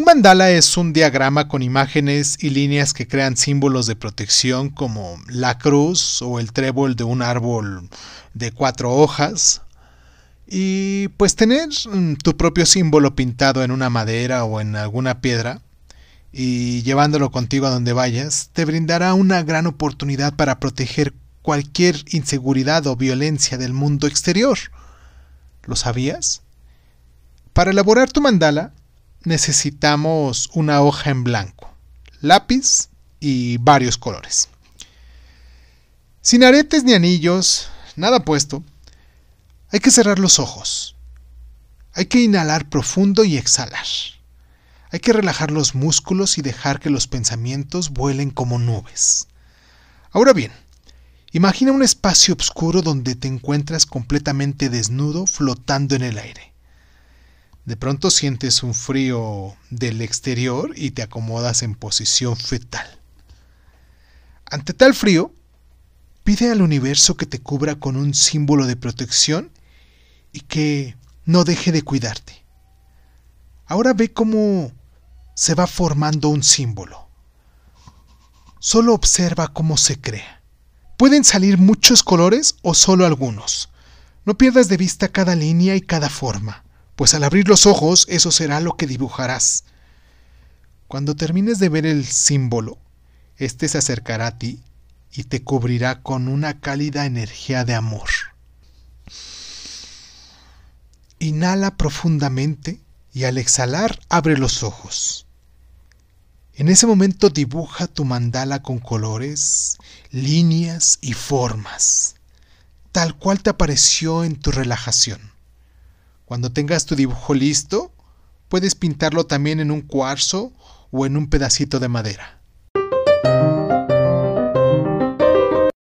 mandala es un diagrama con imágenes y líneas que crean símbolos de protección como la cruz o el trébol de un árbol de cuatro hojas. Y pues tener mm, tu propio símbolo pintado en una madera o en alguna piedra y llevándolo contigo a donde vayas te brindará una gran oportunidad para proteger cualquier inseguridad o violencia del mundo exterior. ¿Lo sabías? Para elaborar tu mandala necesitamos una hoja en blanco, lápiz y varios colores. Sin aretes ni anillos, nada puesto, hay que cerrar los ojos. Hay que inhalar profundo y exhalar. Hay que relajar los músculos y dejar que los pensamientos vuelen como nubes. Ahora bien, imagina un espacio oscuro donde te encuentras completamente desnudo flotando en el aire. De pronto sientes un frío del exterior y te acomodas en posición fetal. Ante tal frío, pide al universo que te cubra con un símbolo de protección y que no deje de cuidarte. Ahora ve cómo se va formando un símbolo. Solo observa cómo se crea. Pueden salir muchos colores o solo algunos. No pierdas de vista cada línea y cada forma, pues al abrir los ojos eso será lo que dibujarás. Cuando termines de ver el símbolo, éste se acercará a ti y te cubrirá con una cálida energía de amor. Inhala profundamente y al exhalar abre los ojos. En ese momento dibuja tu mandala con colores, líneas y formas, tal cual te apareció en tu relajación. Cuando tengas tu dibujo listo, puedes pintarlo también en un cuarzo o en un pedacito de madera.